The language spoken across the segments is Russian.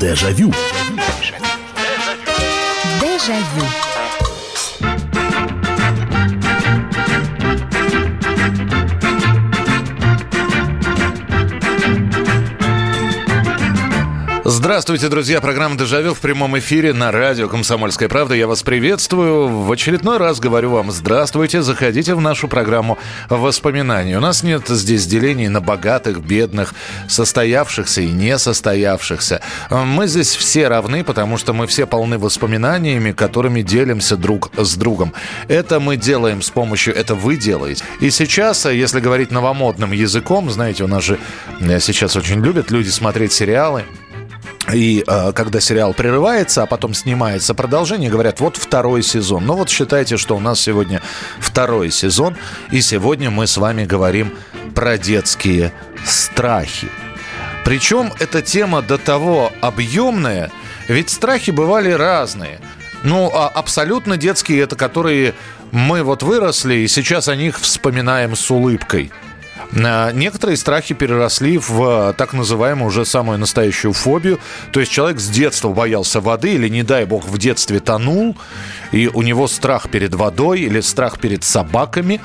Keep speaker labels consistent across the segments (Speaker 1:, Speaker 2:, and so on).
Speaker 1: Дежавю.
Speaker 2: Дежавю.
Speaker 3: Здравствуйте, друзья. Программа «Дежавю» в прямом эфире на радио «Комсомольская правда». Я вас приветствую. В очередной раз говорю вам здравствуйте. Заходите в нашу программу воспоминаний. У нас нет здесь делений на богатых, бедных, состоявшихся и несостоявшихся. Мы здесь все равны, потому что мы все полны воспоминаниями, которыми делимся друг с другом. Это мы делаем с помощью, это вы делаете. И сейчас, если говорить новомодным языком, знаете, у нас же сейчас очень любят люди смотреть сериалы, и э, когда сериал прерывается, а потом снимается продолжение, говорят, вот второй сезон. Ну вот считайте, что у нас сегодня второй сезон, и сегодня мы с вами говорим про детские страхи. Причем эта тема до того объемная, ведь страхи бывали разные. Ну, а абсолютно детские, это которые мы вот выросли, и сейчас о них вспоминаем с улыбкой – некоторые страхи переросли в э, так называемую уже самую настоящую фобию. То есть человек с детства боялся воды или, не дай бог, в детстве тонул, и у него страх перед водой или страх перед собаками.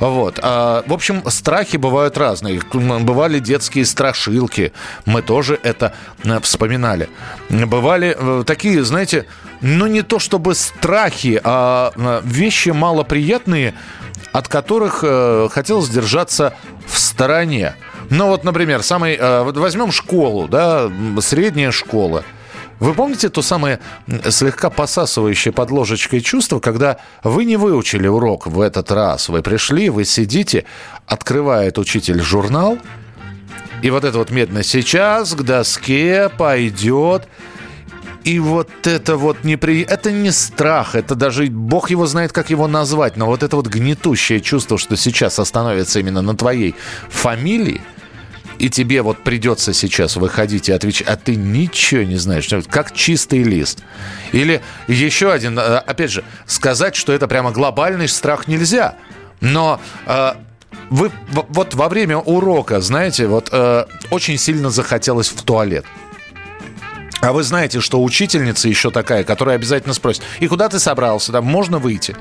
Speaker 3: Вот. А, в общем, страхи бывают разные. Бывали детские страшилки. Мы тоже это э, вспоминали. Бывали такие, знаете, ну не то чтобы страхи, а вещи малоприятные, от которых э, хотелось держаться в стороне. Ну вот, например, самый, э, вот возьмем школу, да, средняя школа. Вы помните то самое слегка посасывающее под ложечкой чувство, когда вы не выучили урок в этот раз, вы пришли, вы сидите, открывает учитель журнал, и вот это вот медно сейчас к доске пойдет и вот это вот непри... Это не страх, это даже бог его знает, как его назвать, но вот это вот гнетущее чувство, что сейчас остановится именно на твоей фамилии, и тебе вот придется сейчас выходить и отвечать, а ты ничего не знаешь, как чистый лист. Или еще один, э, опять же, сказать, что это прямо глобальный страх нельзя, но э, вы вот во время урока, знаете, вот э, очень сильно захотелось в туалет. А вы знаете, что учительница еще такая, которая обязательно спросит, и куда ты собрался, там можно выйти?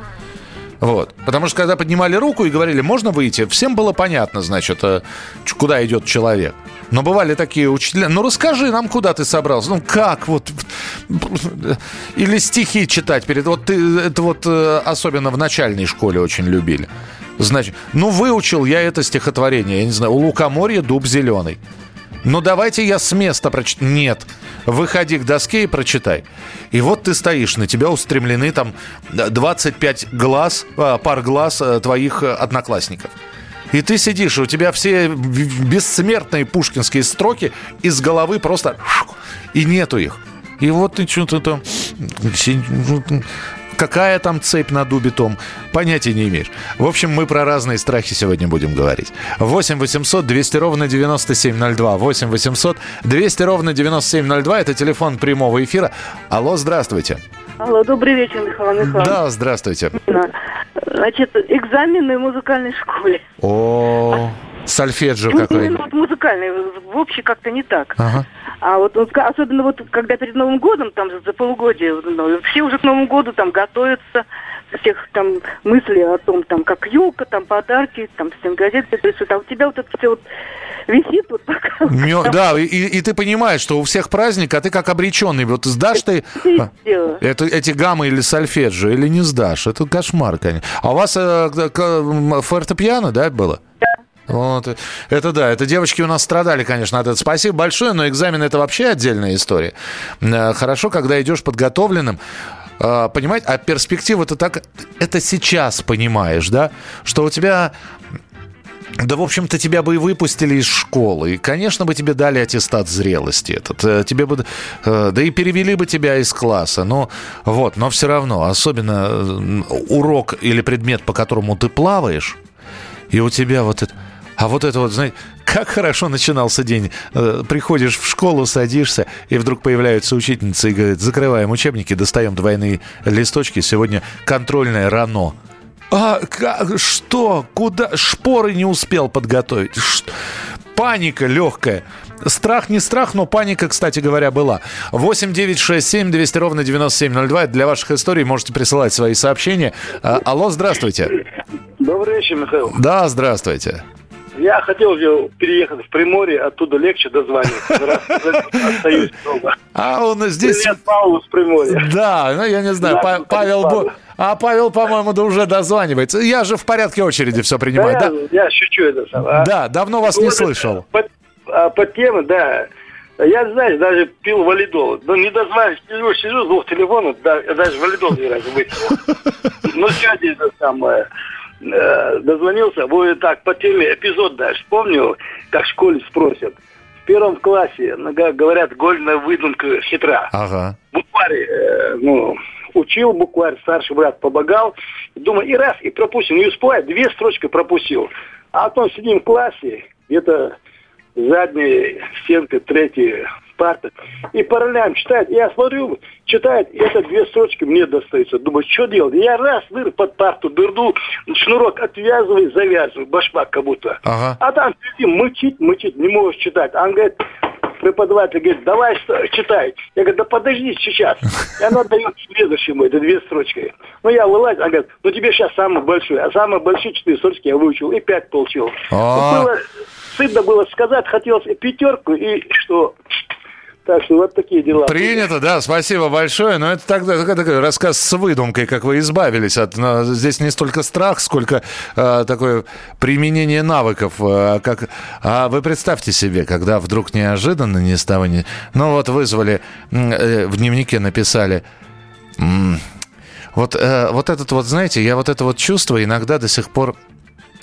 Speaker 3: Вот. Потому что когда поднимали руку и говорили, можно выйти, всем было понятно, значит, э, куда идет человек. Но бывали такие учителя, ну расскажи нам, куда ты собрался. Ну как вот? Или стихи читать перед... Вот ты, это вот э, особенно в начальной школе очень любили. Значит, ну выучил я это стихотворение, я не знаю, у лукоморья дуб зеленый. Ну давайте я с места прочитаю. Нет. Выходи к доске и прочитай. И вот ты стоишь, на тебя устремлены там 25 глаз, а, пар глаз э, твоих э, одноклассников. И ты сидишь, у тебя все бессмертные пушкинские строки из головы просто... И нету их. И вот ты что-то там Какая там цепь на дубе том? Понятия не имеешь. В общем, мы про разные страхи сегодня будем говорить. 8 800 200 ровно 9702. 8 800 200 ровно 9702. Это телефон прямого эфира. Алло, здравствуйте.
Speaker 4: Алло, добрый вечер, Михаил Михайлович.
Speaker 3: Да, здравствуйте.
Speaker 4: Значит, экзамены в музыкальной школе.
Speaker 3: О, сольфеджио
Speaker 4: ну,
Speaker 3: какой.
Speaker 4: Именно вот музыкальный, в общем как-то не так. Ага. А вот особенно вот когда перед Новым годом, там за полугодие, ну, все уже к Новому году там готовятся, всех там мысли о том, там, как елка, там подарки, там всем газеты присутствуют. А у тебя вот это все вот висит вот пока.
Speaker 3: Мё, да, и, и ты понимаешь, что у всех праздник, а ты как обреченный. Вот сдашь ты это, эти гаммы или сольфеджио, или не сдашь. Это кошмар, конечно. А у вас э, фортепиано, да, было? Вот. Это да, это девочки у нас страдали, конечно, от этого. Спасибо большое, но экзамен это вообще отдельная история. Э, хорошо, когда идешь подготовленным. Э, понимаете, а перспектива это так, это сейчас понимаешь, да, что у тебя да, в общем-то, тебя бы и выпустили из школы. И, конечно, бы тебе дали аттестат зрелости этот. Э, тебе бы, да и перевели бы тебя из класса. Но вот, но все равно, особенно урок или предмет, по которому ты плаваешь, и у тебя вот это... А вот это вот, знаете, как хорошо начинался день. Э, приходишь в школу, садишься, и вдруг появляются учительницы и говорят, закрываем учебники, достаем двойные листочки. Сегодня контрольное рано. А как, что? Куда? Шпоры не успел подготовить. Ш... Паника легкая. страх не страх, но паника, кстати говоря, была. 8 9 6 7 200 ровно 9702. Для ваших историй можете присылать свои сообщения. А, алло, здравствуйте.
Speaker 1: Добрый вечер, Михаил.
Speaker 3: Да, здравствуйте.
Speaker 1: Я хотел же переехать в Приморье, оттуда легче дозвониться. Остаюсь
Speaker 3: дома. А он здесь...
Speaker 1: Привет, Павел с Приморья.
Speaker 3: Да, ну я не знаю, да, Павел... А Павел, по-моему, да уже дозванивается. Я же в порядке очереди все принимаю.
Speaker 1: Да, да? я шучу это сам. А?
Speaker 3: Да, давно вас не слышал.
Speaker 1: По, а, по теме, да. Я, знаешь, даже пил валидол. Но не дозвонюсь, сижу, сижу двух телефонов, да, даже валидол не раз выпил. Ну, сегодня это самое э, дозвонился, вы так по теме эпизод дальше. Помню, как в школе спросят. В первом классе, говорят, гольная выдумка хитра.
Speaker 3: Ага.
Speaker 1: Букварь, э, ну, учил букварь, старший брат помогал. Думаю, и раз, и пропустил. Не успевает, две строчки пропустил. А потом сидим в классе, где-то задняя стенка, третья парта. И параллельно читает. Я смотрю, читает, и это две строчки мне достаются. Думаю, что делать? Я раз дыр под парту дырду, шнурок отвязываю, завязываю, башмак как будто.
Speaker 3: Ага.
Speaker 1: А там сидим, мычит, мычит, не можешь читать. А он говорит, преподаватель говорит, давай читай. Я говорю, да подожди сейчас. И она дает следующему, это две строчки. Ну, я вылазь, она говорит, ну тебе сейчас самый большой. А самые большие четыре строчки я выучил и пять получил.
Speaker 3: А.
Speaker 1: Было, стыдно было сказать, хотелось и пятерку, и что так что вот такие дела.
Speaker 3: Принято, да, спасибо большое. Но это тогда такой рассказ с выдумкой, как вы избавились от... Здесь не столько страх, сколько э, такое применение навыков. Э, как, а вы представьте себе, когда вдруг неожиданно, ни с ни... Ну вот вызвали, э, в дневнике написали... вот, э, вот этот вот, знаете, я вот это вот чувство иногда до сих пор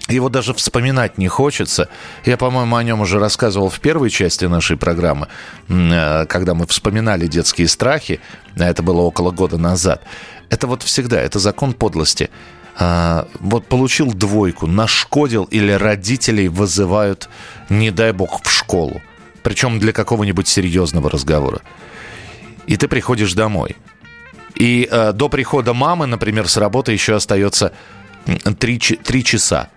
Speaker 3: его даже вспоминать не хочется. Я, по-моему, о нем уже рассказывал в первой части нашей программы, э, когда мы вспоминали детские страхи. Это было около года назад. Это вот всегда, это закон подлости. А, вот получил двойку, нашкодил или родителей вызывают, не дай бог, в школу. Причем для какого-нибудь серьезного разговора. И ты приходишь домой. И э, до прихода мамы, например, с работы еще остается три, три часа.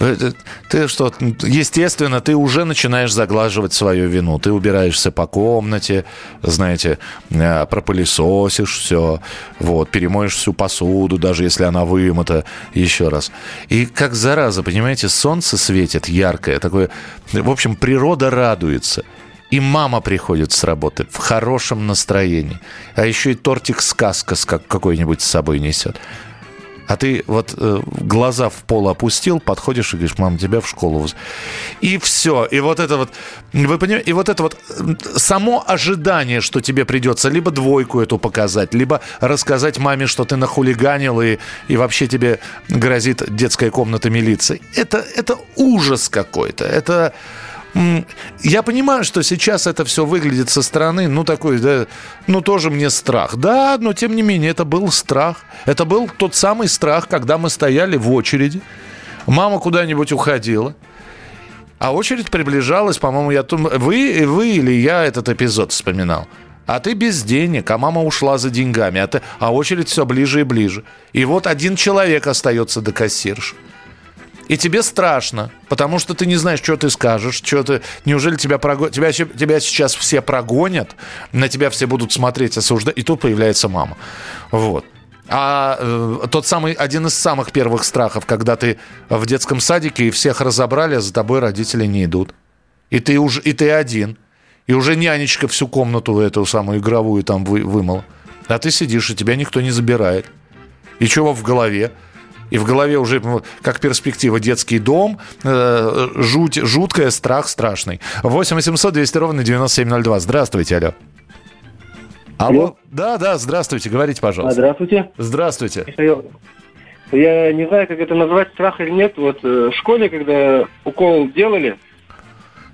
Speaker 3: Э, ты что, естественно, ты уже начинаешь заглаживать свою вину. Ты убираешься по комнате, знаете, э, пропылесосишь все, вот, перемоешь всю посуду, даже если она вымыта, еще раз. И как зараза, понимаете, солнце светит яркое, такое, в общем, природа радуется. И мама приходит с работы в хорошем настроении. А еще и тортик сказка с как какой-нибудь с собой несет. А ты вот э, глаза в пол опустил, подходишь и говоришь, мам, тебя в школу. И все. И вот это вот, вы понимаете, и вот это вот само ожидание, что тебе придется либо двойку эту показать, либо рассказать маме, что ты нахулиганил и, и вообще тебе грозит детская комната милиции. Это, это ужас какой-то. Это... Я понимаю, что сейчас это все выглядит со стороны, ну, такой, да, ну, тоже мне страх. Да, но тем не менее, это был страх. Это был тот самый страх, когда мы стояли в очереди, мама куда-нибудь уходила, а очередь приближалась, по-моему, я вы, вы или я этот эпизод вспоминал. А ты без денег, а мама ушла за деньгами, а, ты, а очередь все ближе и ближе. И вот один человек остается до кассирши и тебе страшно, потому что ты не знаешь, что ты скажешь, что ты, неужели тебя прогонят, тебя, тебя сейчас все прогонят, на тебя все будут смотреть, осуждать, и тут появляется мама. Вот. А э, тот самый, один из самых первых страхов, когда ты в детском садике и всех разобрали, а за тобой родители не идут. И ты, уже, и ты один. И уже нянечка всю комнату эту самую игровую там вы, вымыла. А ты сидишь, и тебя никто не забирает. И чего в голове? И в голове уже как перспектива детский дом, э, жуть, жуткая, страх страшный. 8 800 200 ровно 9702. Здравствуйте, алло. Алло. Да, да, здравствуйте, говорите, пожалуйста.
Speaker 2: А, здравствуйте.
Speaker 3: Здравствуйте.
Speaker 2: Я не знаю, как это назвать, страх или нет. Вот э, в школе, когда укол делали,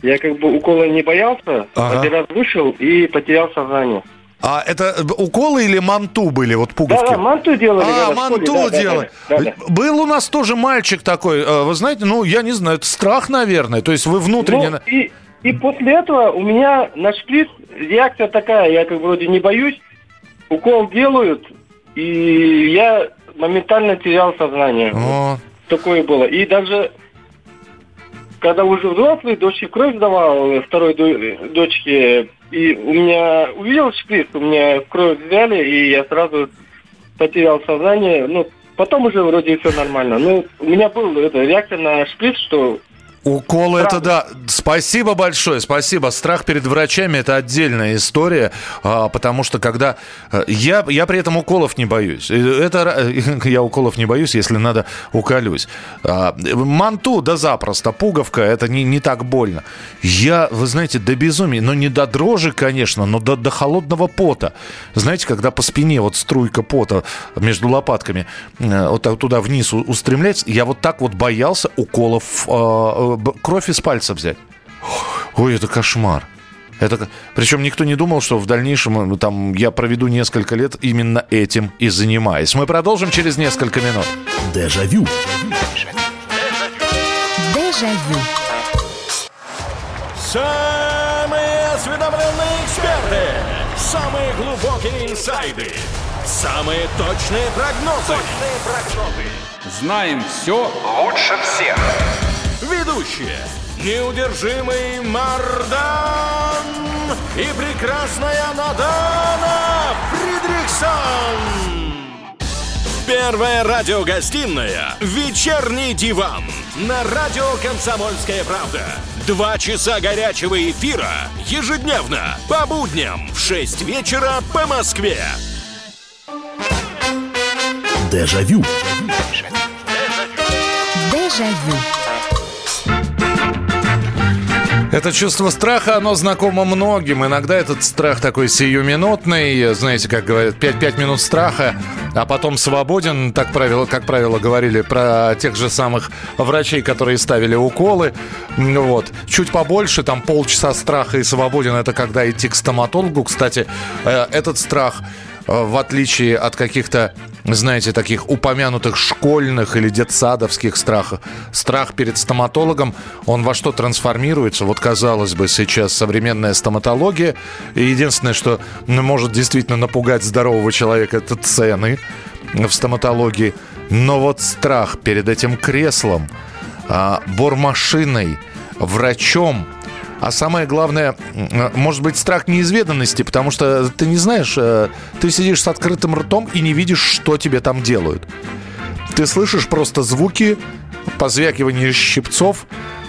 Speaker 2: я как бы укола не боялся, ага. один раз вышел и потерял сознание.
Speaker 3: А это уколы или манту были, вот пуговки?
Speaker 2: Да, да манту делали.
Speaker 3: А, манту школе, да, делали. Да, да, да, Был у нас тоже мальчик такой, э, вы знаете, ну, я не знаю, это страх, наверное, то есть вы внутренне... Ну,
Speaker 2: и, и после этого у меня на шприц реакция такая, я как вроде не боюсь, укол делают, и я моментально терял сознание.
Speaker 3: О.
Speaker 2: Такое было. И даже когда уже взрослый, дочке кровь давал, второй дочке, и у меня увидел шприц, у меня кровь взяли, и я сразу потерял сознание. Ну, потом уже вроде все нормально. Ну, у меня был это, реакция на шприц, что
Speaker 3: Укол это да. Спасибо большое, спасибо. Страх перед врачами это отдельная история, а, потому что когда э, я я при этом уколов не боюсь. Это я уколов не боюсь, если надо уколюсь. А, манту да запросто, пуговка это не не так больно. Я, вы знаете, до безумия, но не до дрожи, конечно, но до до холодного пота. Знаете, когда по спине вот струйка пота между лопатками э, вот туда вниз устремляется, я вот так вот боялся уколов а, кровь из пальца взять. Ой, это кошмар. Это, причем никто не думал, что в дальнейшем ну, там, я проведу несколько лет именно этим и занимаясь. Мы продолжим через несколько минут.
Speaker 5: Дежавю. Дежавю.
Speaker 6: Самые осведомленные эксперты. Самые глубокие инсайды. Самые точные прогнозы. Точные прогнозы.
Speaker 7: Знаем все лучше всех.
Speaker 6: Ведущие. Неудержимый Мардан и прекрасная Надана Фридриксон. Первая радиогостинная «Вечерний диван» на радио «Комсомольская правда». Два часа горячего эфира ежедневно по будням в 6 вечера по Москве.
Speaker 5: Дежавю.
Speaker 3: Дежавю. Это чувство страха, оно знакомо многим. Иногда этот страх такой сиюминутный. Знаете, как говорят, 5, минут страха, а потом свободен. Так правило, как правило, говорили про тех же самых врачей, которые ставили уколы. Вот. Чуть побольше, там полчаса страха и свободен. Это когда идти к стоматологу. Кстати, э, этот страх Э, в отличие от каких-то, знаете, таких упомянутых школьных или детсадовских страхов, страх перед стоматологом, он во что трансформируется? Вот, казалось бы, сейчас современная стоматология, и единственное, что может действительно напугать здорового человека, это цены в стоматологии. Но вот страх перед этим креслом, а, бормашиной, врачом – а самое главное, может быть, страх неизведанности, потому что ты не знаешь, э, ты сидишь с открытым ртом и не видишь, что тебе там делают. Ты слышишь просто звуки, позвякивание щипцов,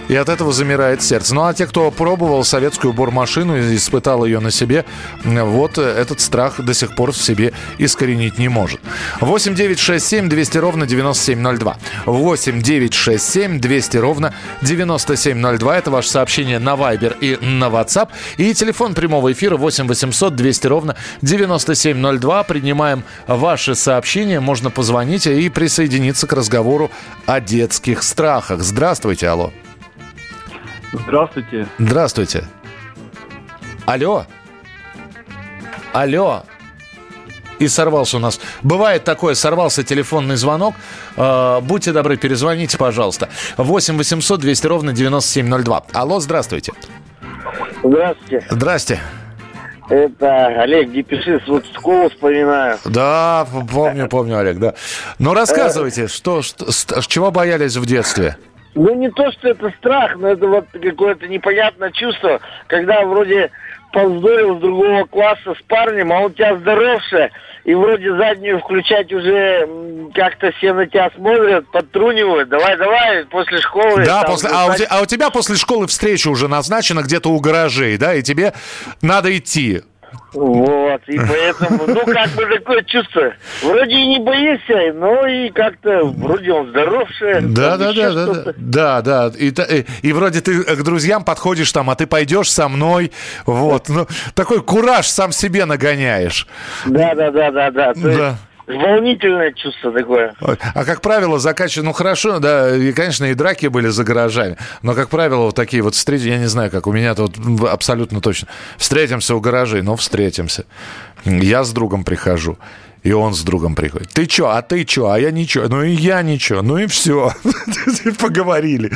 Speaker 3: и от этого замирает сердце. Ну а те, кто пробовал советскую бормашину и испытал ее на себе, вот этот страх до сих пор в себе искоренить не может. 8 9 6 7 200 ровно 9702. 8 9 6 7 200 ровно 9702. Это ваше сообщение на Viber и на WhatsApp. И телефон прямого эфира 8 800 200 ровно 9702. Принимаем ваши сообщения. Можно позвонить и присоединиться к разговору о детских страхах. Здравствуйте, алло.
Speaker 2: Здравствуйте.
Speaker 3: Здравствуйте. Алло. Алло. И сорвался у нас. Бывает такое, сорвался телефонный звонок. Э, будьте добры, перезвоните, пожалуйста. 8 800 200 ровно 9702. Алло, здравствуйте.
Speaker 8: Здравствуйте.
Speaker 3: Здрасте.
Speaker 8: Это Олег Депишис, вот школу вспоминаю.
Speaker 3: Да, помню, помню, Олег, да. Ну, рассказывайте, что, что, чего боялись в детстве?
Speaker 8: Ну, не то, что это страх, но это вот какое-то непонятное чувство, когда вроде повздорил с другого класса с парнем, а он у тебя здоровше, и вроде заднюю включать уже как-то все на тебя смотрят, подтрунивают. Давай, давай, после школы.
Speaker 3: Да, там, после, а, у тебя, а у тебя после школы встреча уже назначена где-то у гаражей, да, и тебе надо идти.
Speaker 8: Вот, и поэтому, ну, как бы такое чувство. Вроде и не боишься, но и как-то вроде он здоровше.
Speaker 3: Да, да, да, да, да, да. И, и, и вроде ты к друзьям подходишь там, а ты пойдешь со мной. Вот, ну, такой кураж сам себе нагоняешь.
Speaker 8: Да, да, да, да, да. да волнительное чувство такое.
Speaker 3: А как правило, закачивают, ну хорошо, да, и, конечно, и драки были за гаражами, но, как правило, вот такие вот встречи, я не знаю, как у меня тут абсолютно точно. Встретимся у гаражей, ну, встретимся. Я с другом прихожу. И он с другом приходит. Ты чё? А ты чё? А я ничего. Ну и я ничего. Ну и все. Поговорили.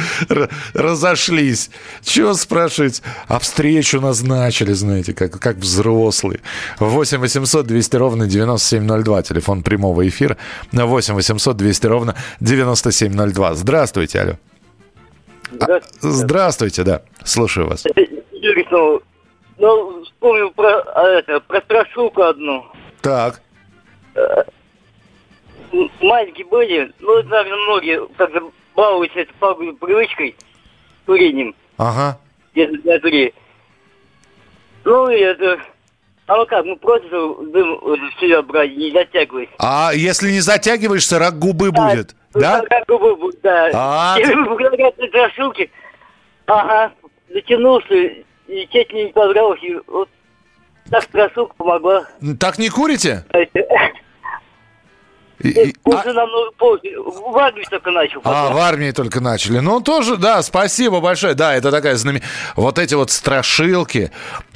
Speaker 3: Разошлись. Чего спрашивать? А встречу назначили, знаете, как, как взрослые. 8 800 200 ровно 9702. Телефон прямого эфира. 8 800 200 ровно 9702. Здравствуйте, алло. А, здравствуйте, да. Слушаю вас.
Speaker 9: Юрий Снова, ну, вспомнил про, а, это, про страшилку одну.
Speaker 3: Так.
Speaker 9: М- Маленькие были, ну, наверное, многие как балуются этой пагубной привычкой курением.
Speaker 3: Ага.
Speaker 9: Если для туре. Ну, и это... А ну как, ну просто дым в себя брать, не затягивать.
Speaker 3: А если не затягиваешься, рак губы будет, да?
Speaker 9: Как губы будут, да.
Speaker 3: А,
Speaker 9: И
Speaker 3: ты-
Speaker 9: благодаря этой страшилке, ага, затянулся, и чуть не понравилось, и вот так страшилка помогла.
Speaker 3: Так не курите? И-
Speaker 9: Уже намного позже. В армии только начал.
Speaker 3: А, в армии только начали. Ну, тоже, да, спасибо большое. Да, это такая знамен... Вот эти вот страшилки.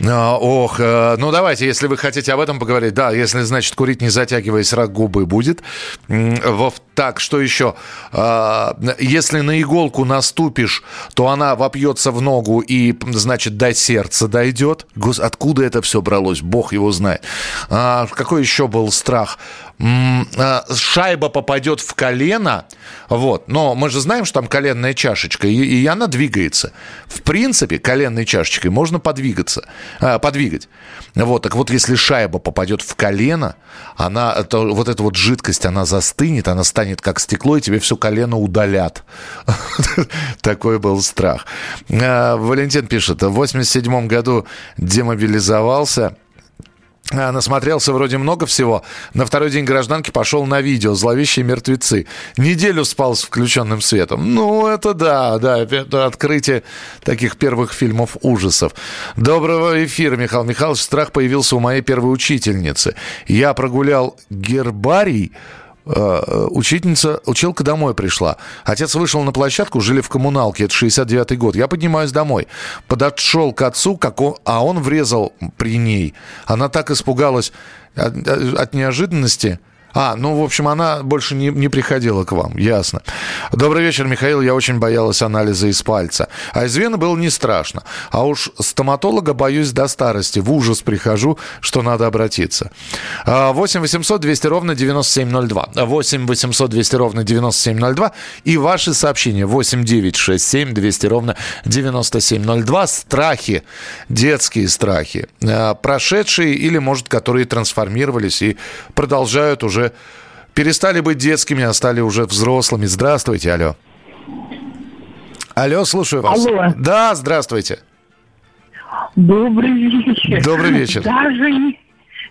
Speaker 3: А, ох, э, ну давайте, если вы хотите об этом поговорить. Да, если, значит, курить не затягиваясь, рак губы будет. Во... Так, что еще? А, если на иголку наступишь, то она вопьется в ногу и, значит, до сердца дойдет. Гос... Откуда это все бралось? Бог его знает. А, какой еще был страх? А, шайба попадет в колено, вот, но мы же знаем, что там коленная чашечка, и, и она двигается. В принципе, коленной чашечкой можно подвигаться, а, подвигать. Вот, так вот, если шайба попадет в колено, она, то, вот эта вот жидкость, она застынет, она станет как стекло, и тебе все колено удалят. Такой был страх. А, Валентин пишет, в 87 году демобилизовался, Насмотрелся вроде много всего. На второй день гражданки пошел на видео «Зловещие мертвецы». Неделю спал с включенным светом. Ну, это да, да, это открытие таких первых фильмов ужасов. Доброго эфира, Михаил Михайлович. Страх появился у моей первой учительницы. Я прогулял гербарий, учительница, училка домой пришла. Отец вышел на площадку, жили в коммуналке, это 69-й год. Я поднимаюсь домой. Подошел к отцу, как он, а он врезал при ней. Она так испугалась от, от неожиданности. А, ну, в общем, она больше не, не приходила к вам, ясно. Добрый вечер, Михаил. Я очень боялась анализа из пальца. А из вены было не страшно. А уж стоматолога боюсь до старости. В ужас прихожу, что надо обратиться. А, 8 800 200 ровно 9702. 8 800 200 ровно 9702. И ваши сообщения 8 9 6 7 200 ровно 9702. Страхи, детские страхи. А, Прошедшие или, может, которые трансформировались и продолжают уже перестали быть детскими, а стали уже взрослыми. Здравствуйте, алло. Алло, слушаю вас.
Speaker 10: Алло.
Speaker 3: Да, здравствуйте.
Speaker 10: Добрый вечер.
Speaker 3: Добрый вечер.
Speaker 10: Даже не,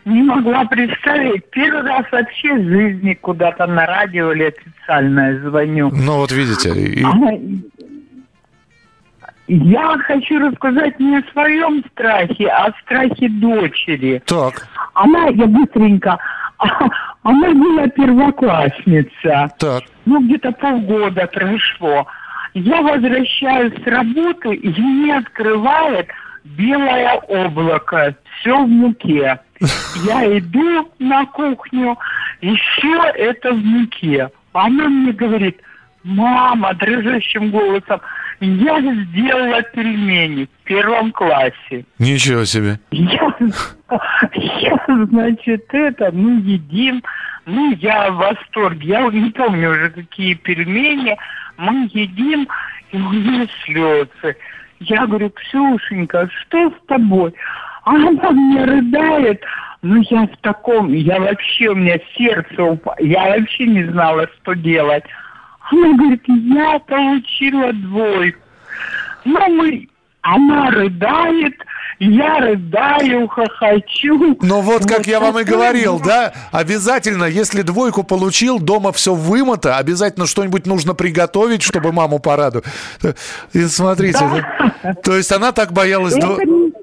Speaker 10: не могла представить. Первый раз вообще в жизни куда-то на радио или официально звоню.
Speaker 3: Ну, вот видите. и-
Speaker 10: А, Я хочу рассказать не о своем страхе, а о страхе дочери.
Speaker 3: Так.
Speaker 10: Она, я быстренько, она была первоклассница.
Speaker 3: Так.
Speaker 10: Ну, где-то полгода прошло. Я возвращаюсь с работы, и мне открывает белое облако. Все в муке. Я иду на кухню, все это в муке. Она мне говорит, мама, дрожащим голосом, я сделала пельмени в первом классе.
Speaker 3: Ничего себе.
Speaker 10: Я, я, значит, это, ну, едим. Ну, я в восторге. Я не помню уже, какие пельмени. Мы едим, и у нее слезы. Я говорю, Ксюшенька, что с тобой? Она мне рыдает. Ну, я в таком, я вообще, у меня сердце упало. Я вообще не знала, что делать. Она говорит, я получила двойку. Ну, мы, она рыдает, я рыдаю, хохочу.
Speaker 3: Ну вот, как я вам и говорил, да, обязательно, если двойку получил, дома все вымыто, обязательно что-нибудь нужно приготовить, чтобы маму порадовать. И смотрите, да. то есть она так боялась...
Speaker 10: Это
Speaker 3: дво-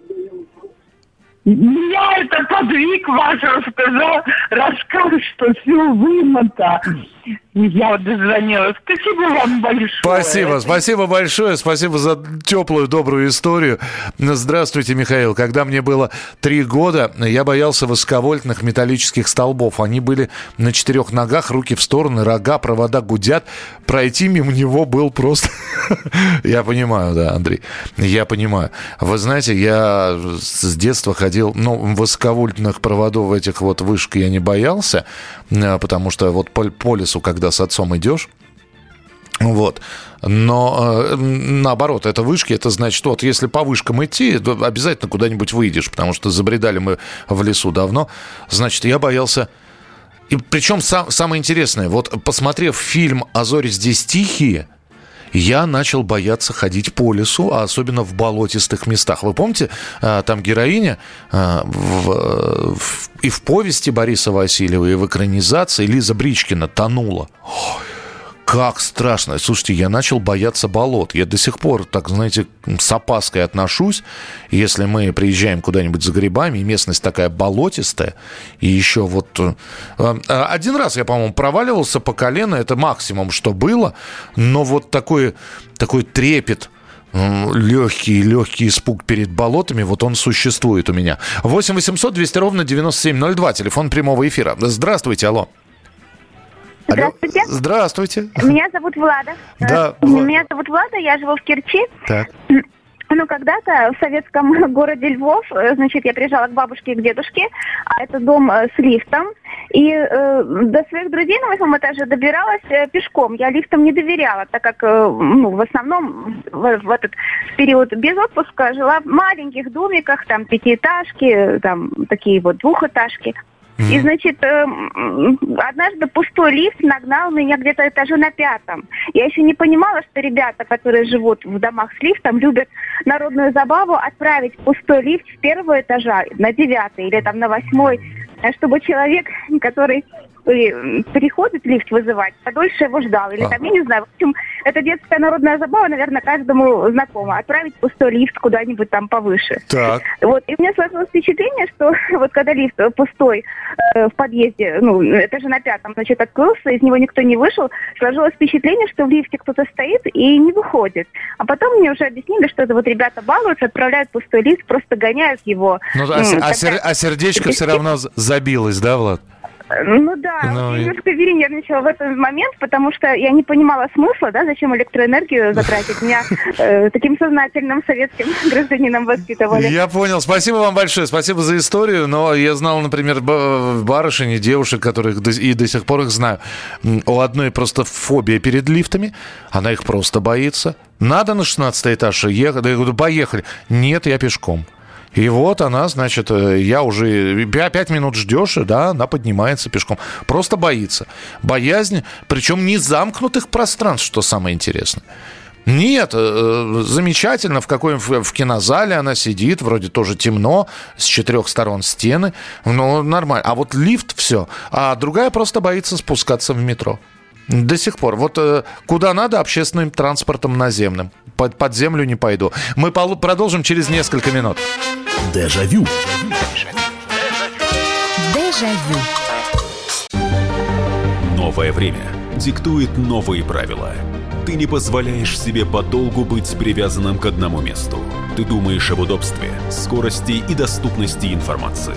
Speaker 10: Меня это подвиг ваш рассказал, рассказ, что все вымото. Я вот дозвонилась. Спасибо вам большое.
Speaker 3: Спасибо, спасибо большое, спасибо за теплую, добрую историю. Здравствуйте, Михаил. Когда мне было три года, я боялся высоковольтных металлических столбов. Они были на четырех ногах, руки в стороны, рога, провода гудят. Пройти мимо него был просто... Я понимаю, да, Андрей, я понимаю. Вы знаете, я с детства ходил, ну, высоковольтных проводов этих вот вышек я не боялся, э, потому что вот по, по лесу, когда с отцом идешь, Вот. Но э, наоборот, это вышки, это значит, вот если по вышкам идти, то обязательно куда-нибудь выйдешь, потому что забредали мы в лесу давно. Значит, я боялся... И причем сам, самое интересное, вот посмотрев фильм «А здесь тихие», я начал бояться ходить по лесу, а особенно в болотистых местах. Вы помните, э, там героиня э, в, в, и в повести Бориса Васильева, и в экранизации Лиза Бричкина тонула. Ой, как страшно. Слушайте, я начал бояться болот. Я до сих пор, так знаете, с опаской отношусь. Если мы приезжаем куда-нибудь за грибами, и местность такая болотистая, и еще вот... Э, э, один раз я, по-моему, проваливался по колено, это максимум, что было, но вот такой, такой трепет, легкий, легкий испуг перед болотами, вот он существует у меня. 8 800 200 ровно 9702, телефон прямого эфира. Здравствуйте, алло.
Speaker 11: Здравствуйте.
Speaker 3: Здравствуйте.
Speaker 11: Меня зовут Влада.
Speaker 3: Да.
Speaker 11: Меня зовут Влада, я живу в Керчи.
Speaker 3: Так.
Speaker 11: Ну, когда-то в советском городе Львов, э, значит, я приезжала к бабушке и к дедушке, а это дом э, с лифтом, и э, до своих друзей на восьмом этаже добиралась э, пешком. Я лифтам не доверяла, так как, э, ну, в основном в, в этот период без отпуска жила в маленьких домиках, там, пятиэтажки, там, такие вот двухэтажки. И, значит, э, однажды пустой лифт нагнал меня где-то этажу на пятом. Я еще не понимала, что ребята, которые живут в домах с лифтом, любят народную забаву отправить пустой лифт с первого этажа на девятый или там на восьмой, э, чтобы человек, который приходит лифт вызывать, подольше его ждал. Или а. там, я не знаю, в общем, это детская народная забава, наверное, каждому знакома. Отправить пустой лифт куда-нибудь там повыше.
Speaker 3: Так.
Speaker 11: Вот, и у меня сложилось впечатление, что вот когда лифт пустой э, в подъезде, ну, это же на пятом, значит, открылся, из него никто не вышел, сложилось впечатление, что в лифте кто-то стоит и не выходит. А потом мне уже объяснили, что это вот ребята балуются, отправляют пустой лифт, просто гоняют его.
Speaker 3: Ну, а, а, сер, а сердечко все равно забилось, да, Влад?
Speaker 11: Ну да, ну, я немножко нервничала в этот момент, потому что я не понимала смысла, да, зачем электроэнергию затратить. Меня э, таким сознательным советским гражданином воспитывали.
Speaker 3: Я понял. Спасибо вам большое. Спасибо за историю. Но я знал, например, барышень и девушек, которых и до сих пор их знаю. У одной просто фобия перед лифтами. Она их просто боится. Надо на 16 этаж ехать. Я говорю, поехали. Нет, я пешком. И вот она, значит, э, я уже пять минут ждешь, да, она поднимается пешком. Просто боится. Боязнь, причем не замкнутых пространств, что самое интересное. Нет, э, замечательно, в какой в кинозале она сидит, вроде тоже темно, с четырех сторон стены, ну, нормально. А вот лифт все, а другая просто боится спускаться в метро. До сих пор. Вот э, куда надо общественным транспортом наземным. Под, под землю не пойду. Мы продолжим через несколько минут.
Speaker 5: Дежавю.
Speaker 12: Дежавю.
Speaker 5: Новое время диктует новые правила. Ты не позволяешь себе подолгу быть привязанным к одному месту. Ты думаешь об удобстве, скорости и доступности информации.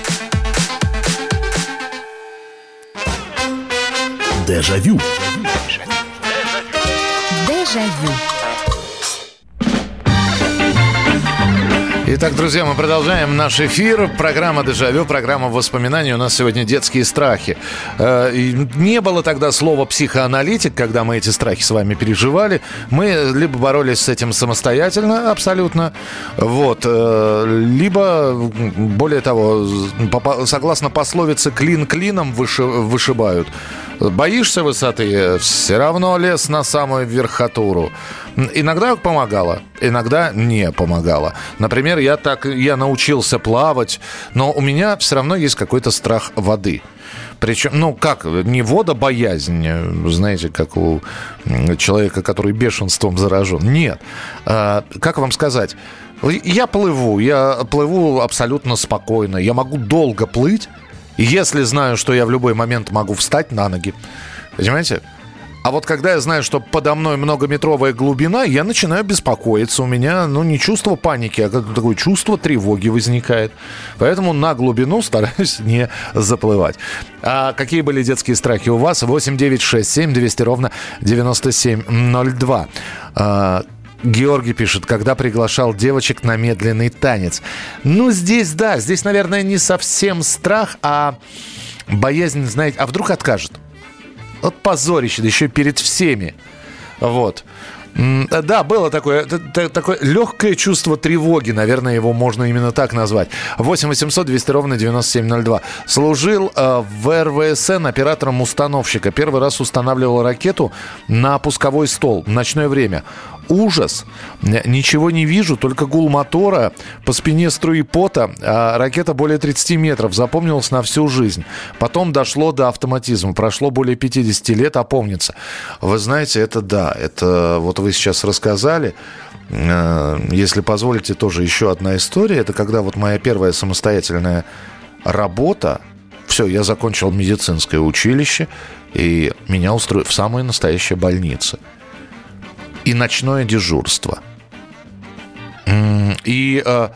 Speaker 5: Дежавю.
Speaker 12: Дежавю.
Speaker 3: Итак, друзья, мы продолжаем наш эфир. Программа «Дежавю», программа воспоминаний. У нас сегодня детские страхи. Э, не было тогда слова «психоаналитик», когда мы эти страхи с вами переживали. Мы либо боролись с этим самостоятельно абсолютно, вот, э, либо, более того, согласно пословице «клин клином вышибают». Боишься высоты, все равно лез на самую верхотуру. Иногда помогало, иногда не помогало. Например, я так я научился плавать, но у меня все равно есть какой-то страх воды. Причем, ну как, не вода боязнь, знаете, как у человека, который бешенством заражен. Нет. А, как вам сказать? Я плыву, я плыву абсолютно спокойно. Я могу долго плыть, если знаю, что я в любой момент могу встать на ноги. Понимаете? А вот когда я знаю, что подо мной многометровая глубина, я начинаю беспокоиться. У меня, ну, не чувство паники, а как такое чувство тревоги возникает. Поэтому на глубину стараюсь не заплывать. А какие были детские страхи у вас? 8 9 6 7 200 ровно 9702. Георгий пишет, когда приглашал девочек на медленный танец. Ну, здесь, да, здесь, наверное, не совсем страх, а боязнь, знаете, а вдруг откажет? Вот позорище, да еще перед всеми. Вот. Да, было такое, такое легкое чувство тревоги, наверное, его можно именно так назвать. 8 800 200 ровно 9702. Служил э, в РВСН оператором установщика. Первый раз устанавливал ракету на пусковой стол в ночное время ужас. Ничего не вижу, только гул мотора, по спине струи пота, а ракета более 30 метров. Запомнилась на всю жизнь. Потом дошло до автоматизма. Прошло более 50 лет, опомнится. Вы знаете, это да, это вот вы сейчас рассказали. Э, если позволите, тоже еще одна история. Это когда вот моя первая самостоятельная работа, все, я закончил медицинское училище, и меня устроили в самой настоящей больнице – и ночное дежурство. И э,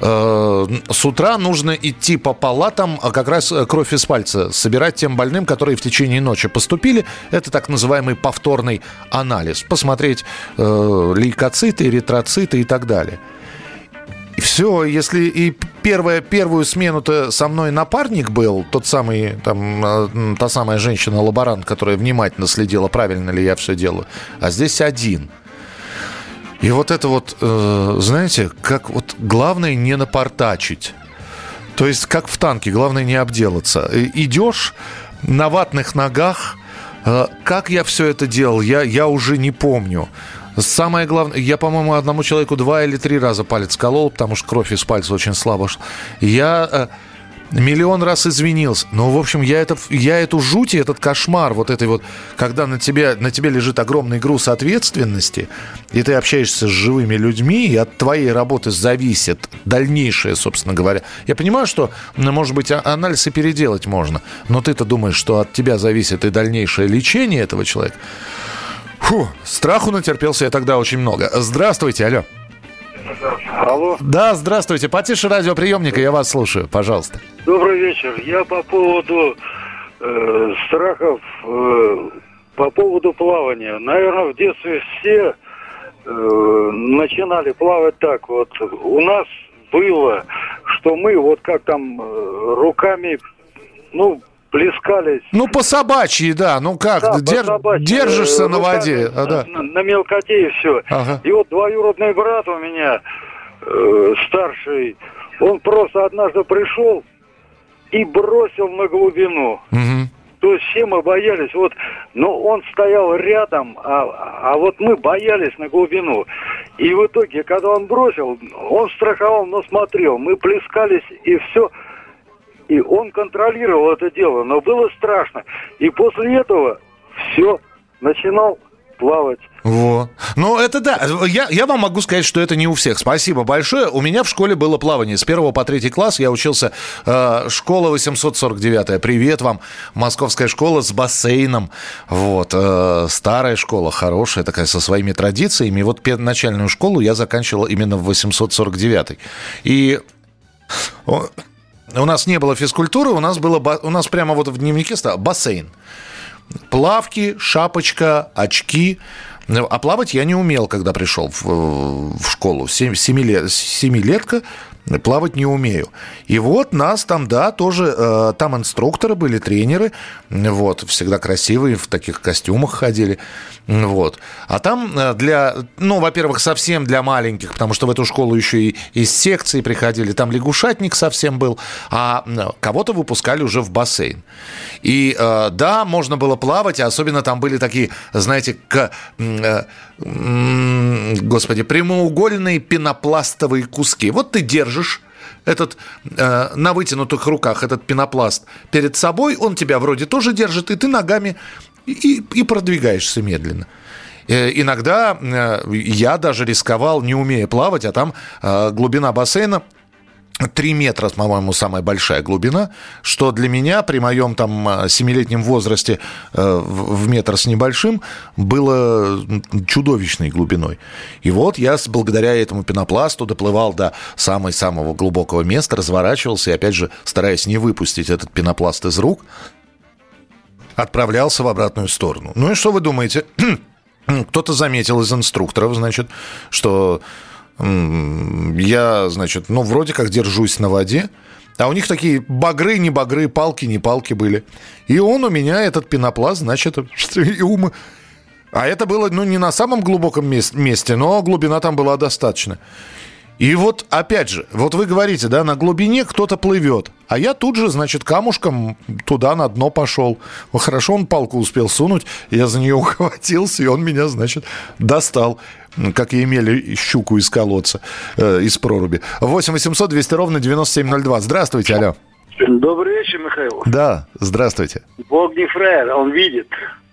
Speaker 3: э, с утра нужно идти по палатам, а как раз э, кровь из пальца собирать тем больным, которые в течение ночи поступили. Это так называемый повторный анализ. Посмотреть э, лейкоциты, эритроциты и так далее. Все, если и первая, первую смену-то со мной напарник был, тот самый, там, э, та самая женщина-лаборант, которая внимательно следила, правильно ли я все делаю, а здесь один. И вот это вот, э, знаете, как вот главное не напортачить. То есть как в танке, главное не обделаться. Идешь на ватных ногах, э, как я все это делал, я, я уже не помню. Самое главное, я, по-моему, одному человеку два или три раза палец колол, потому что кровь из пальца очень слабо. Я э, миллион раз извинился. Но, в общем, я, это, я эту жуть и этот кошмар, вот этой вот, когда на тебе, на тебе лежит огромный груз ответственности, и ты общаешься с живыми людьми, и от твоей работы зависит дальнейшее, собственно говоря. Я понимаю, что, может быть, а, анализ и переделать можно, но ты-то думаешь, что от тебя зависит и дальнейшее лечение этого человека. Фу, страху натерпелся я тогда очень много. Здравствуйте, алло.
Speaker 13: Алло.
Speaker 3: Да, здравствуйте. Потише радиоприемника, я вас слушаю, пожалуйста.
Speaker 13: Добрый вечер. Я по поводу э, страхов, э, по поводу плавания. Наверное, в детстве все э, начинали плавать так. Вот у нас было, что мы вот как там э, руками, ну, плескались.
Speaker 3: Ну, по собачьи, да. Ну как, да, Дер... держишься э, на воде.
Speaker 13: На, а, да. на, на мелкоте и все. Ага. И вот двоюродный брат у меня, э, старший, он просто однажды пришел и бросил на глубину. Угу. То есть все мы боялись, вот, но он стоял рядом, а, а вот мы боялись на глубину. И в итоге, когда он бросил, он страховал, но смотрел, мы плескались и все. И он контролировал это дело, но было страшно. И после этого все, начинал плавать.
Speaker 3: Во. Ну, это да. Я, я вам могу сказать, что это не у всех. Спасибо большое. У меня в школе было плавание. С первого по третий класс я учился э, школа 849. Привет вам. Московская школа с бассейном. Вот. Э, старая школа, хорошая такая, со своими традициями. Вот начальную школу я заканчивал именно в 849. И у нас не было физкультуры, у нас было, у нас прямо вот в дневнике стало бассейн. Плавки, шапочка, очки. А плавать я не умел, когда пришел в, в школу. Семилет, семилетка, плавать не умею. И вот нас там, да, тоже, э, там инструкторы были, тренеры, вот, всегда красивые, в таких костюмах ходили, вот. А там э, для, ну, во-первых, совсем для маленьких, потому что в эту школу еще и из секции приходили, там лягушатник совсем был, а кого-то выпускали уже в бассейн. И, э, да, можно было плавать, а особенно там были такие, знаете, к, э, господи, прямоугольные пенопластовые куски. Вот ты держишь этот э, на вытянутых руках этот пенопласт перед собой, он тебя вроде тоже держит, и ты ногами и, и продвигаешься медленно. Э, иногда э, я даже рисковал, не умея плавать, а там э, глубина бассейна 3 метра, по-моему, самая большая глубина, что для меня при моем там семилетнем возрасте э, в метр с небольшим было чудовищной глубиной. И вот я благодаря этому пенопласту доплывал до самого-самого глубокого места, разворачивался и, опять же, стараясь не выпустить этот пенопласт из рук, отправлялся в обратную сторону. Ну и что вы думаете? Кто-то заметил из инструкторов, значит, что я, значит, ну, вроде как держусь на воде, а у них такие багры, не багры, палки, не палки были. И он у меня, этот пенопласт, значит, и ум... А это было, ну, не на самом глубоком месте, но глубина там была достаточно. И вот, опять же, вот вы говорите, да, на глубине кто-то плывет, а я тут же, значит, камушком туда на дно пошел. Хорошо, он палку успел сунуть, я за нее ухватился, и он меня, значит, достал как и имели щуку из колодца, э, из проруби. 8 800 200 ровно 9702. Здравствуйте, алло.
Speaker 1: Добрый вечер, Михаил.
Speaker 3: Да, здравствуйте.
Speaker 1: Бог не фраер, он видит.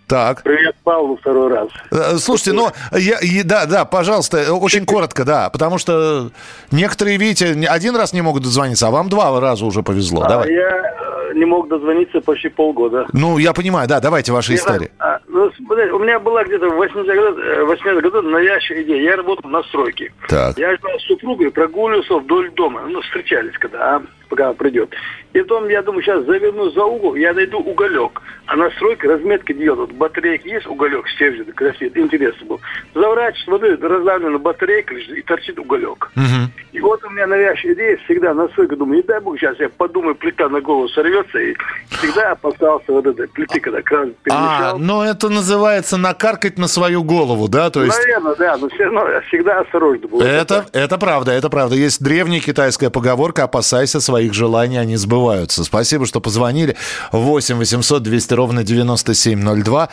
Speaker 3: Так.
Speaker 1: Привет, Павлу, второй раз.
Speaker 3: Э, слушайте, ну, я, да, да, пожалуйста, очень коротко, да, потому что некоторые, видите, один раз не могут дозвониться, а вам два раза уже повезло.
Speaker 1: А
Speaker 3: Давай.
Speaker 1: я не мог дозвониться почти полгода.
Speaker 3: Ну, я понимаю, да, давайте ваши истории.
Speaker 1: А, ну, у меня была где-то в 80-х годах, 80 годах навязчивая идея. Я работал на стройке.
Speaker 3: Так.
Speaker 1: Я с супругой прогуливался вдоль дома. Ну, встречались когда, а, пока придет. И потом, я думаю, сейчас заверну за угол, я найду уголек. А на стройке разметка делают. Вот батарейки есть уголек, стержень, красивый, интересно был. Заворачиваешь, смотрю, разлавлена батарейка и торчит уголек.
Speaker 3: Угу.
Speaker 1: И вот у меня навязчивая идея всегда на стройке. Думаю, не дай бог, сейчас я подумаю, плита на голову сорвется. И всегда опасался вот этой плиты, когда кран
Speaker 3: перемещал. А, ну это называется накаркать на свою голову, да? То есть...
Speaker 1: Наверное, да, но все равно всегда осторожно был.
Speaker 3: Это, это правда, это правда. Есть древняя китайская поговорка «опасайся своих желаний, они сбываются». Спасибо, что позвонили. 8 800 200 ровно 9702.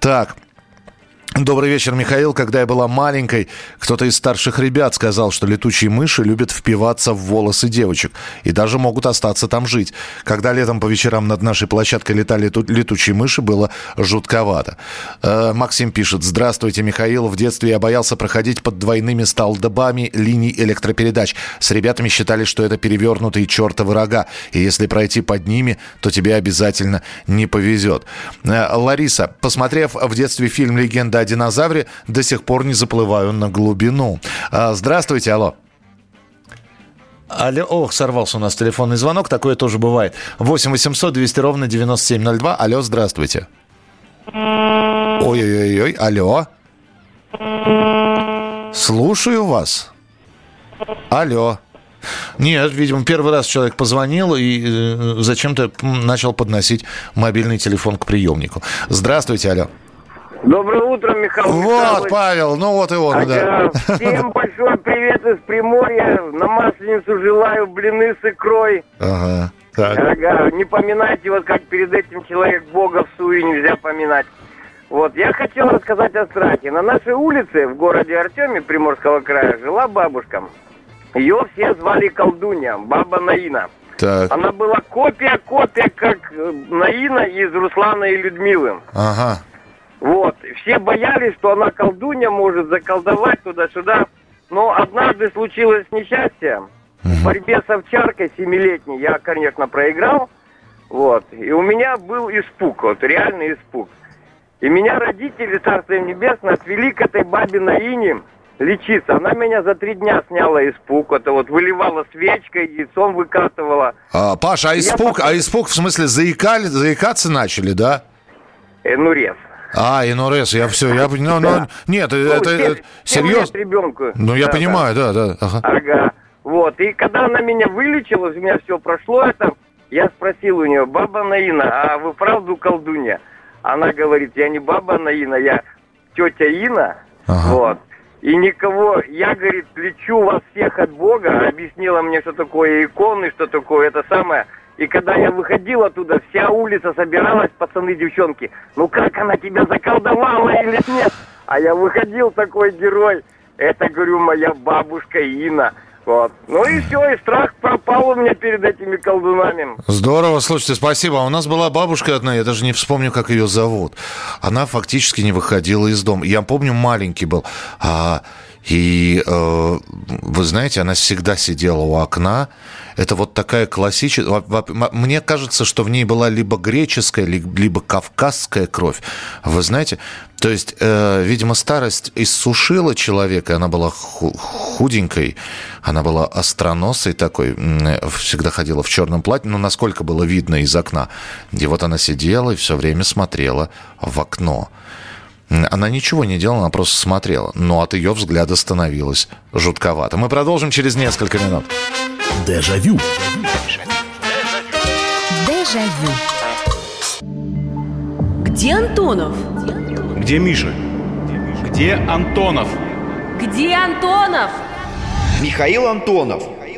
Speaker 3: Так, Добрый вечер, Михаил. Когда я была маленькой, кто-то из старших ребят сказал, что летучие мыши любят впиваться в волосы девочек и даже могут остаться там жить. Когда летом по вечерам над нашей площадкой летали летучие мыши, было жутковато. Э, Максим пишет. Здравствуйте, Михаил. В детстве я боялся проходить под двойными столбами линий электропередач. С ребятами считали, что это перевернутые чертовы рога. И если пройти под ними, то тебе обязательно не повезет. Э, Лариса, посмотрев в детстве фильм «Легенда о динозавре до сих пор не заплываю на глубину. А, здравствуйте, алло. Алло, ох, сорвался у нас телефонный звонок, такое тоже бывает. 8 800 200 ровно 9702. Алло, здравствуйте. Ой-ой-ой, алло. Слушаю вас. Алло. Нет, видимо, первый раз человек позвонил и э, зачем-то начал подносить мобильный телефон к приемнику. Здравствуйте, алло.
Speaker 8: Доброе утро, Михаил
Speaker 3: Вот, Михайлович. Павел, ну вот и он, а да.
Speaker 8: Всем большой привет из Приморья. На Масленицу желаю блины с икрой.
Speaker 3: Ага. Так.
Speaker 8: Ага, не поминайте, вот как перед этим человек Бога в суе нельзя поминать. Вот, я хотел рассказать о страхе. На нашей улице в городе Артеме Приморского края жила бабушка. Ее все звали колдунья, баба Наина.
Speaker 3: Так.
Speaker 8: Она была копия-копия, как Наина из Руслана и Людмилы.
Speaker 3: Ага.
Speaker 8: Вот. Все боялись, что она колдунья может заколдовать туда-сюда. Но однажды случилось несчастье. В борьбе с овчаркой семилетней я, конечно, проиграл. Вот. И у меня был испуг, вот реальный испуг. И меня родители, Царство Небесное, отвели к этой бабе на ине лечиться. Она меня за три дня сняла испуг. Это вот выливала свечкой, яйцом выкатывала.
Speaker 3: А, Паша, а испуг, я... а испуг в смысле заикали, заикаться начали, да?
Speaker 8: Э, ну, рез.
Speaker 3: А, ИНРС, я все, я понимаю. Ну, ну, нет, ну, это, это серьезно.
Speaker 8: ребенку.
Speaker 3: Ну, я да, понимаю, да, да.
Speaker 8: да. Ага. ага. Вот, и когда она меня вылечила, у меня все прошло это, я спросил у нее, баба Наина, а вы правду колдунья? Она говорит, я не баба Наина, я тетя Ина. Ага. Вот. И никого, я, говорит, лечу вас всех от Бога, объяснила мне, что такое иконы, что такое это самое. И когда я выходил оттуда, вся улица собиралась, пацаны, девчонки. Ну как она тебя заколдовала или нет? А я выходил такой герой. Это, говорю, моя бабушка Ина. Вот. Ну и все, и страх пропал у меня перед этими колдунами.
Speaker 3: Здорово, слушайте, спасибо. А у нас была бабушка одна, я даже не вспомню, как ее зовут. Она фактически не выходила из дома. Я помню, маленький был. А И э, вы знаете, она всегда сидела у окна. Это вот такая классическая... Мне кажется, что в ней была либо греческая, либо кавказская кровь. Вы знаете, то есть, э, видимо, старость иссушила человека. Она была худенькой, она была остроносой такой, всегда ходила в черном платье, но насколько было видно из окна. И вот она сидела и все время смотрела в окно. Она ничего не делала, она просто смотрела. Но от ее взгляда становилось жутковато. Мы продолжим через несколько минут.
Speaker 14: Дежавю.
Speaker 12: Дежавю. Где Антонов?
Speaker 15: Где Миша? Где Антонов?
Speaker 12: Где Антонов?
Speaker 14: Михаил Антонов.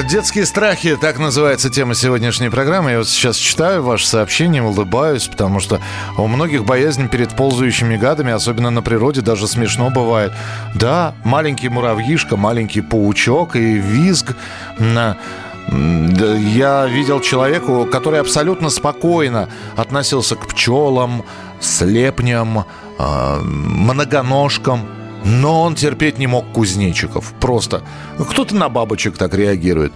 Speaker 3: Детские страхи, так называется тема сегодняшней программы. Я вот сейчас читаю ваше сообщение, улыбаюсь, потому что у многих боязнь перед ползающими гадами, особенно на природе, даже смешно бывает. Да, маленький муравьишка, маленький паучок и визг на я видел человеку, который абсолютно спокойно относился к пчелам, слепням, а, многоножкам. Но он терпеть не мог кузнечиков. Просто. Кто-то на бабочек так реагирует.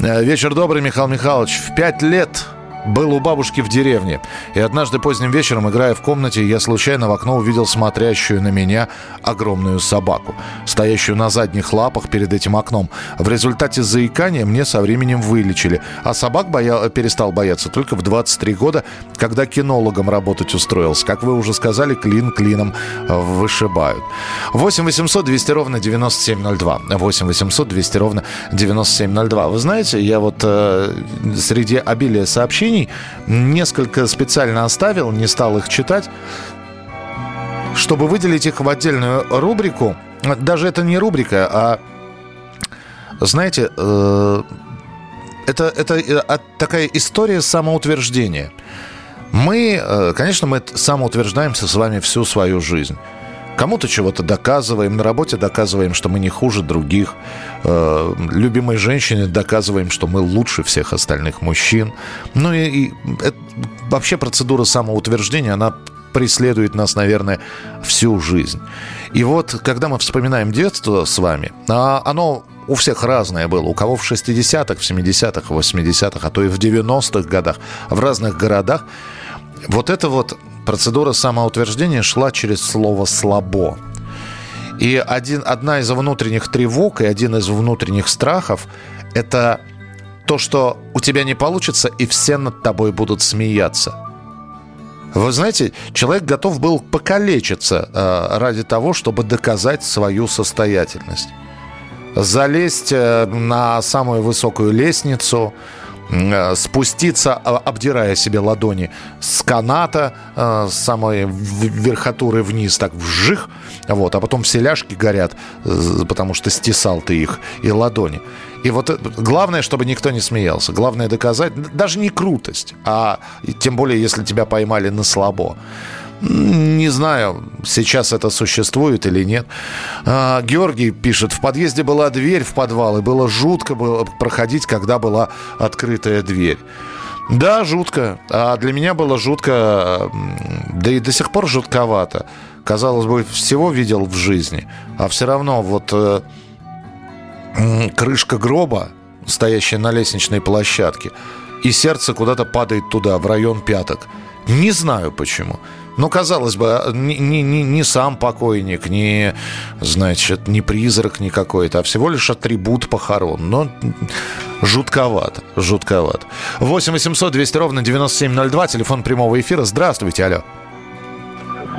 Speaker 3: Э, вечер добрый, Михаил Михайлович. В пять лет был у бабушки в деревне. И однажды поздним вечером, играя в комнате, я случайно в окно увидел смотрящую на меня огромную собаку, стоящую на задних лапах перед этим окном. В результате заикания мне со временем вылечили. А собак боя... перестал бояться только в 23 года, когда кинологом работать устроился. Как вы уже сказали, клин клином вышибают. 8 800 200 ровно 9702. 8 800 200 ровно 9702. Вы знаете, я вот э, среди обилия сообщений сообщений. Несколько специально оставил, не стал их читать, чтобы выделить их в отдельную рубрику. Даже это не рубрика, а, знаете, э, это, это э, такая история самоутверждения. Мы, э, конечно, мы самоутверждаемся с вами всю свою жизнь. Кому-то чего-то доказываем, на работе доказываем, что мы не хуже других. Э, любимой женщине доказываем, что мы лучше всех остальных мужчин. Ну и, и это, вообще процедура самоутверждения, она преследует нас, наверное, всю жизнь. И вот, когда мы вспоминаем детство с вами, а оно у всех разное было. У кого в 60-х, в 70-х, в 80-х, а то и в 90-х годах, в разных городах. Вот это вот процедура самоутверждения шла через слово «слабо». И один, одна из внутренних тревог и один из внутренних страхов – это то, что у тебя не получится, и все над тобой будут смеяться. Вы знаете, человек готов был покалечиться э, ради того, чтобы доказать свою состоятельность. Залезть э, на самую высокую лестницу – спуститься, а, обдирая себе ладони с каната, э, с самой верхотуры вниз, так вжих, вот, а потом все ляжки горят, э, потому что стесал ты их, и ладони. И вот главное, чтобы никто не смеялся. Главное доказать, даже не крутость, а тем более, если тебя поймали на слабо. Не знаю, сейчас это существует или нет. А, Георгий пишет, в подъезде была дверь в подвал, и было жутко было проходить, когда была открытая дверь. Да, жутко. А для меня было жутко, да и до сих пор жутковато. Казалось бы, всего видел в жизни. А все равно вот э, крышка гроба, стоящая на лестничной площадке, и сердце куда-то падает туда, в район пяток. Не знаю почему. Ну, казалось бы, не, не, не сам покойник, не, значит, не призрак не какой-то, а всего лишь атрибут похорон. Но жутковато, жутковато. 8 800 200 ровно 9702, телефон прямого эфира. Здравствуйте, алло.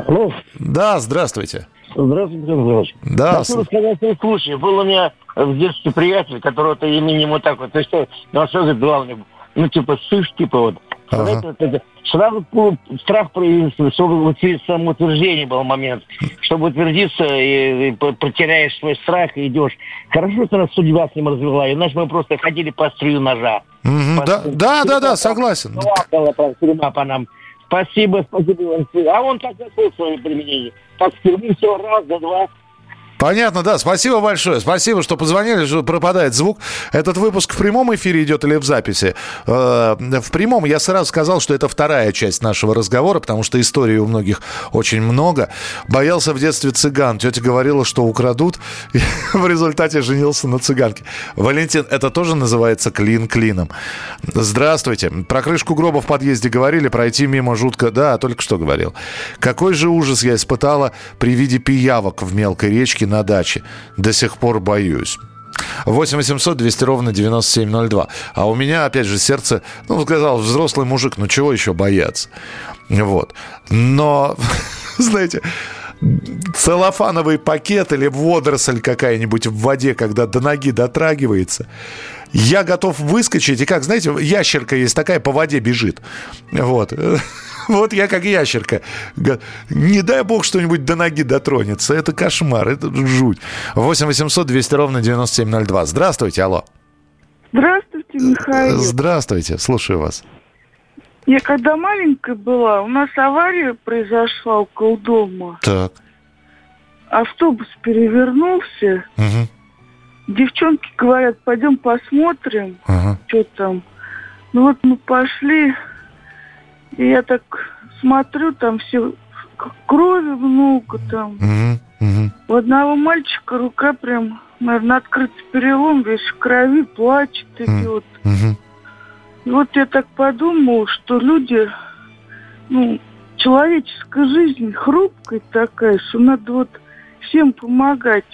Speaker 8: Алло.
Speaker 3: Да, здравствуйте.
Speaker 8: Здравствуйте, Петр
Speaker 3: Да.
Speaker 8: Хочу рассказать свой случай. Был у меня в детстве приятель, которого-то именем вот так вот, то есть, ну, что за главный, ну, типа, сыш, типа вот,
Speaker 16: Ага. Это, сразу страх проявился, чтобы самоутверждение был момент. Чтобы утвердиться, и, и потеряешь свой страх и идешь. Хорошо, что нас судьба с ним развела, иначе мы просто ходили по стрию ножа.
Speaker 3: Угу, по, да, да, да, да, согласен.
Speaker 16: Плакала по нам. Спасибо, спасибо. А он так нашел свое применение. Так, все раз, за два,
Speaker 3: Понятно, да. Спасибо большое. Спасибо, что позвонили, что пропадает звук. Этот выпуск в прямом эфире идет или в записи? Э, в прямом я сразу сказал, что это вторая часть нашего разговора, потому что историй у многих очень много. Боялся в детстве цыган. Тетя говорила, что украдут. И в результате женился на цыганке. Валентин, это тоже называется клин клином. Здравствуйте. Про крышку гроба в подъезде говорили, пройти мимо жутко. Да, только что говорил. Какой же ужас я испытала при виде пиявок в мелкой речке на даче. До сих пор боюсь. 8 800 200 ровно 9702. А у меня, опять же, сердце, ну, сказал, взрослый мужик, ну чего еще бояться? Вот. Но, знаете, целлофановый пакет или водоросль какая-нибудь в воде, когда до ноги дотрагивается, я готов выскочить. И как, знаете, ящерка есть такая, по воде бежит. Вот. Вот я как ящерка. Не дай бог что-нибудь до ноги дотронется. Это кошмар, это жуть. 8 800 200 ровно 9702. Здравствуйте, алло.
Speaker 17: Здравствуйте, Михаил.
Speaker 3: Здравствуйте, слушаю вас.
Speaker 17: Я когда маленькая была, у нас авария произошла около дома.
Speaker 3: Так.
Speaker 17: Автобус перевернулся.
Speaker 3: Угу.
Speaker 17: Девчонки говорят, пойдем посмотрим,
Speaker 3: ага.
Speaker 17: что там. Ну вот мы пошли, я так смотрю, там все крови много там.
Speaker 3: Угу, угу.
Speaker 17: У одного мальчика рука прям, наверное, открытый перелом, весь в крови, плачет, идет.
Speaker 3: Угу.
Speaker 17: И вот я так подумала, что люди, ну, человеческая жизнь хрупкая такая, что надо вот всем помогать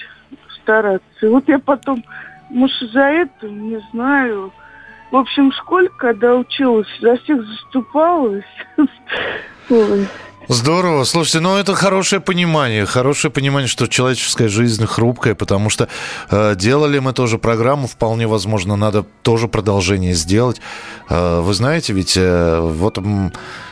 Speaker 17: стараться. И вот я потом, может, из-за этого, не знаю, в общем, в школе, когда училась, за всех заступалась.
Speaker 3: Здорово. Слушайте, ну это хорошее понимание. Хорошее понимание, что человеческая жизнь хрупкая, потому что э, делали мы тоже программу, вполне возможно, надо тоже продолжение сделать. Э, вы знаете, ведь э, вот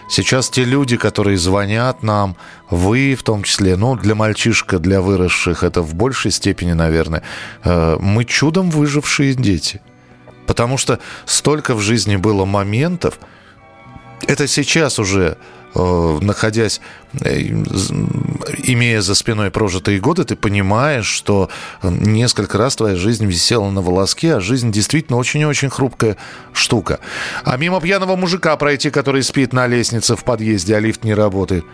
Speaker 3: сейчас те люди, которые звонят нам, вы в том числе, ну, для мальчишка, для выросших, это в большей степени, наверное, э, мы чудом выжившие дети. Потому что столько в жизни было моментов, это сейчас уже Э, находясь, имея за спиной прожитые годы, ты понимаешь, что э, несколько раз твоя жизнь висела на волоске, а жизнь действительно очень-очень хрупкая штука. А мимо пьяного мужика пройти, который спит на лестнице в подъезде, а лифт не работает.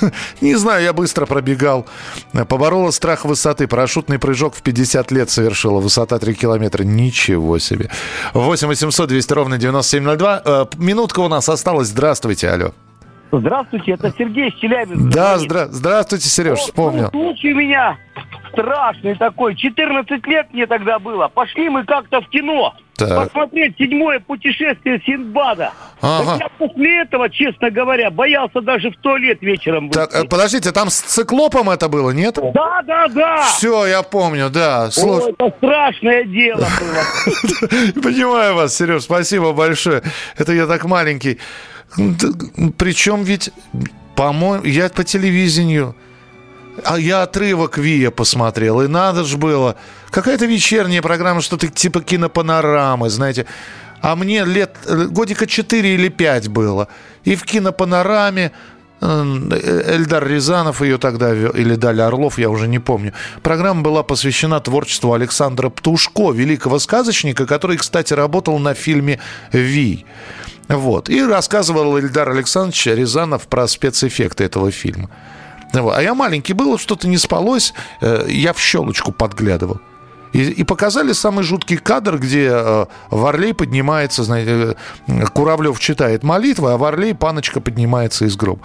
Speaker 3: Не знаю, я быстро пробегал. Поборола страх высоты. Парашютный прыжок в 50 лет совершила. Высота 3 километра. Ничего себе. 8 800 200 ровно 9702. Минутка у нас осталась. Здравствуйте, алло.
Speaker 16: Здравствуйте, это Сергей Челябинск.
Speaker 3: Да, здра- здравствуйте, Сереж, вспомнил.
Speaker 16: Случай у меня страшный такой. 14 лет мне тогда было. Пошли мы как-то в кино. Так. Посмотреть седьмое путешествие Синдбада.
Speaker 3: Ага.
Speaker 16: я после этого, честно говоря, боялся даже в туалет вечером
Speaker 3: Так, подождите, там с циклопом это было, нет?
Speaker 16: Да, да, да.
Speaker 3: Все, я помню, да.
Speaker 16: Слуш... О, это страшное дело было.
Speaker 3: Понимаю вас, Сереж, спасибо большое. Это я так маленький. Причем ведь, по-моему, я по телевидению, а я отрывок Вия посмотрел, и надо же было. Какая-то вечерняя программа, что-то типа кинопанорамы, знаете. А мне лет, годика 4 или 5 было. И в кинопанораме э, Эльдар Рязанов ее тогда вел, или Даля Орлов, я уже не помню. Программа была посвящена творчеству Александра Птушко, великого сказочника, который, кстати, работал на фильме «Ви». Вот. И рассказывал Ильдар Александрович Рязанов про спецэффекты этого фильма. А я маленький был, что-то не спалось, э, я в щелочку подглядывал. И, и показали самый жуткий кадр, где э, Варлей поднимается, знаете, э, Куравлев читает молитвы, а Варлей, паночка, поднимается из гроба.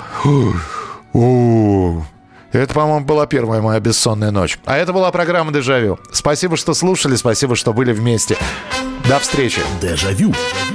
Speaker 3: Это, по-моему, была первая моя бессонная ночь. А это была программа «Дежавю». Спасибо, что слушали, спасибо, что были вместе. До встречи.
Speaker 12: Дежавю.
Speaker 14: Дежавю.